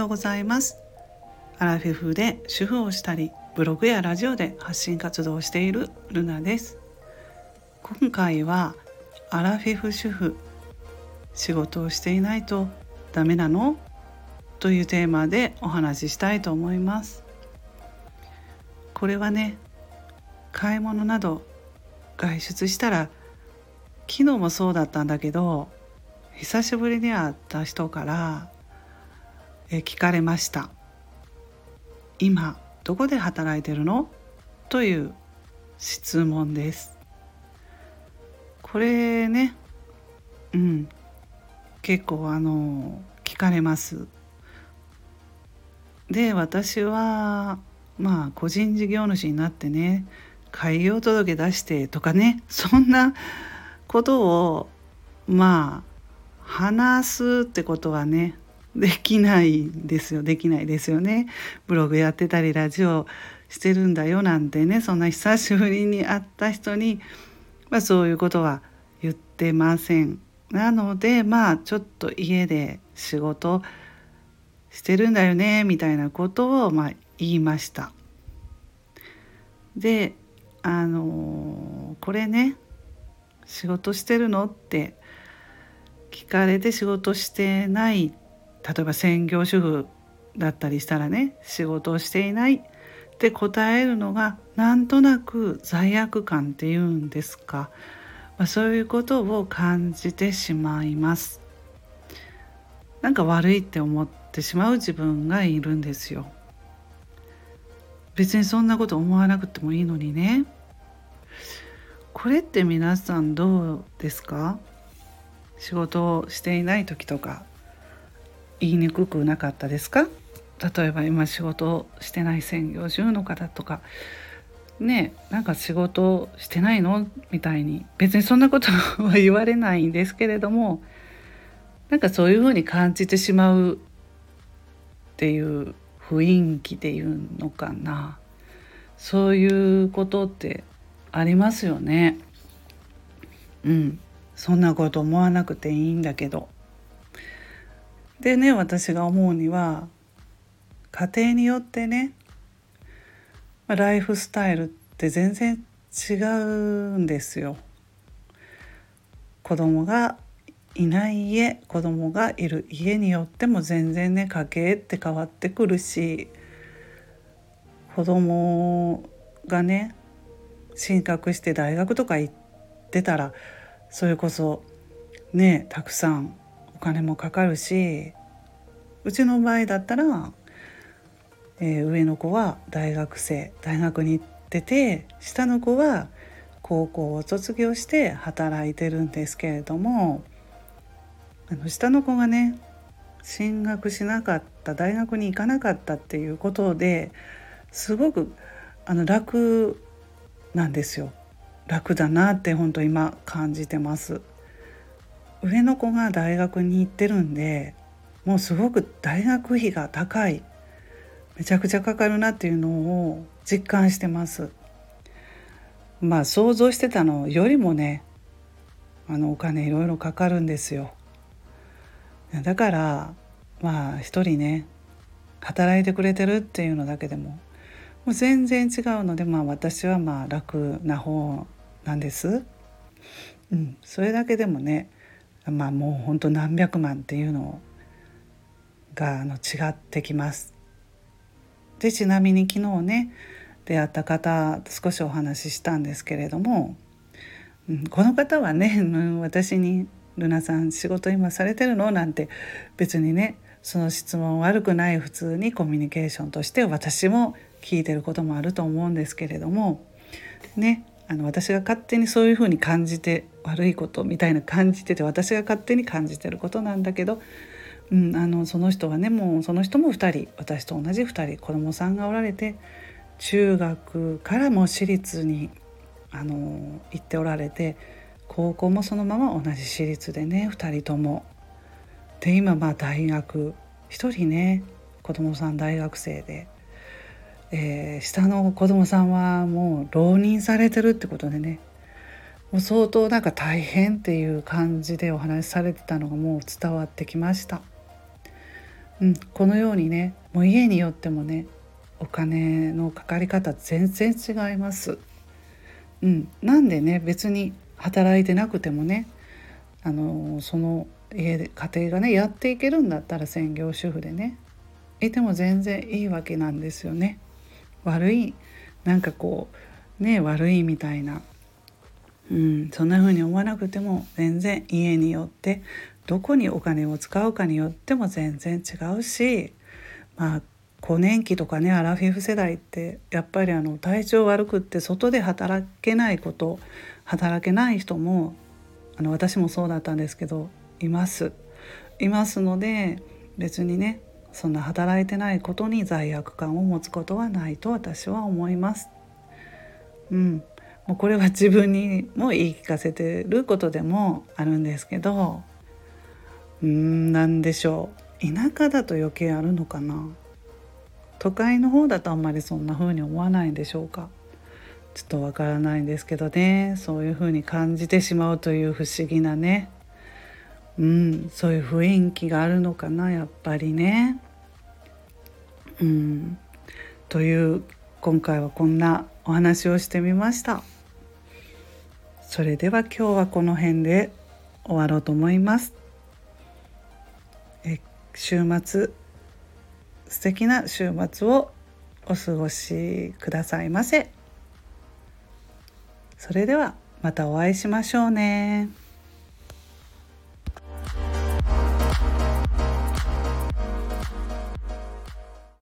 ようございます。アラフィフで主婦をしたりブログやラジオで発信活動をしているルナです。今回はアラフィフ主婦仕事をしていないとダメなの？というテーマでお話ししたいと思います。これはね買い物など外出したら昨日もそうだったんだけど久しぶりに会った人から聞かれました「今どこで働いてるの?」という質問です。これねうん結構あの聞かれます。で私はまあ個人事業主になってね開業届出してとかねそんなことをまあ話すってことはねできないですよできないですよね。ブログやってたりラジオしてるんだよなんてね。そんな久しぶりに会った人に、まあ、そういうことは言ってません。なのでまあちょっと家で仕事してるんだよねみたいなことをまあ言いました。であのこれね仕事してるのって聞かれて仕事してないっ例えば専業主婦だったりしたらね仕事をしていないって答えるのがなんとなく罪悪感っていうんですか、まあ、そういうことを感じてしまいます。なんか悪いって思ってしまう自分がいるんですよ。別にそんなこと思わなくてもいいのにね。これって皆さんどうですか？仕事をしていない時とか言いにくくなかったですか？例えば今仕事してない専業主婦の方とか。ねなんか仕事してないの？みたいに。別にそんなことは言われないんですけれどもなんかそういうふうに感じてしまうっていう雰囲気っていうのかな。そういうことってありますよね。うん。そんなこと思わなくていいんだけど。でね私が思うには家庭によってねライフスタイルって全然違うんですよ。子供がいない家子供がいる家によっても全然ね家計って変わってくるし子供がね進学して大学とか行ってたらそれこそねたくさん金もかかるしうちの場合だったら、えー、上の子は大学生大学に行ってて下の子は高校を卒業して働いてるんですけれどもあの下の子がね進学しなかった大学に行かなかったっていうことですごくあの楽なんですよ。楽だなって本当今感じてます。上の子が大学に行ってるんでもうすごく大学費が高い。めちゃくちゃかかるなっていうのを実感してます。まあ想像してたのよりもねあのお金いろいろかかるんですよ。だからまあ一人ね働いてくれてるっていうのだけでももう全然違うのでまあ私はまあ楽な方なんです。うん、それだけでもねまあもうほんと何百万っていうのがあの違ってきます。でちなみに昨日ね出会った方少しお話ししたんですけれども、うん、この方はね私に「ルナさん仕事今されてるの?」なんて別にねその質問悪くない普通にコミュニケーションとして私も聞いてることもあると思うんですけれどもねあの私が勝手にそういうふうに感じて悪いことみたいな感じてて私が勝手に感じてることなんだけど、うん、あのその人はねもうその人も2人私と同じ2人子供さんがおられて中学からも私立にあの行っておられて高校もそのまま同じ私立でね2人とも。で今まあ大学1人ね子供さん大学生でえー、下の子供さんはもう浪人されてるってことでねもう相当なんか大変っていう感じでお話しされてたのがもう伝わってきました。うん、このようにねもう家によってもねお金のかかり方全然違います。うん、なんでね別に働いてなくてもねあのその家で家庭がねやっていけるんだったら専業主婦でねいても全然いいわけなんですよね。悪いなんかこうね悪いみたいな、うん、そんな風に思わなくても全然家によってどこにお金を使うかによっても全然違うしまあ更年期とかねアラフィフ世代ってやっぱりあの体調悪くって外で働けないこと働けない人もあの私もそうだったんですけどいます。いますので別にねそんな働いてないことに罪悪感を持つことはないと私は思います。うん、もうこれは自分にも言い聞かせてることでもあるんですけどうん何でしょう。田舎だと余計あるのかな。都会の方だとあんまりそんな風に思わないんでしょうか。ちょっとわからないんですけどね。そういう風に感じてしまうという不思議なね。うんそういう雰囲気があるのかなやっぱりね。うん、という今回はこんなお話をしてみました。それでは今日はこの辺で終わろうと思います。え週末素敵な週末をお過ごしくださいませ。それではまたお会いしましょうね。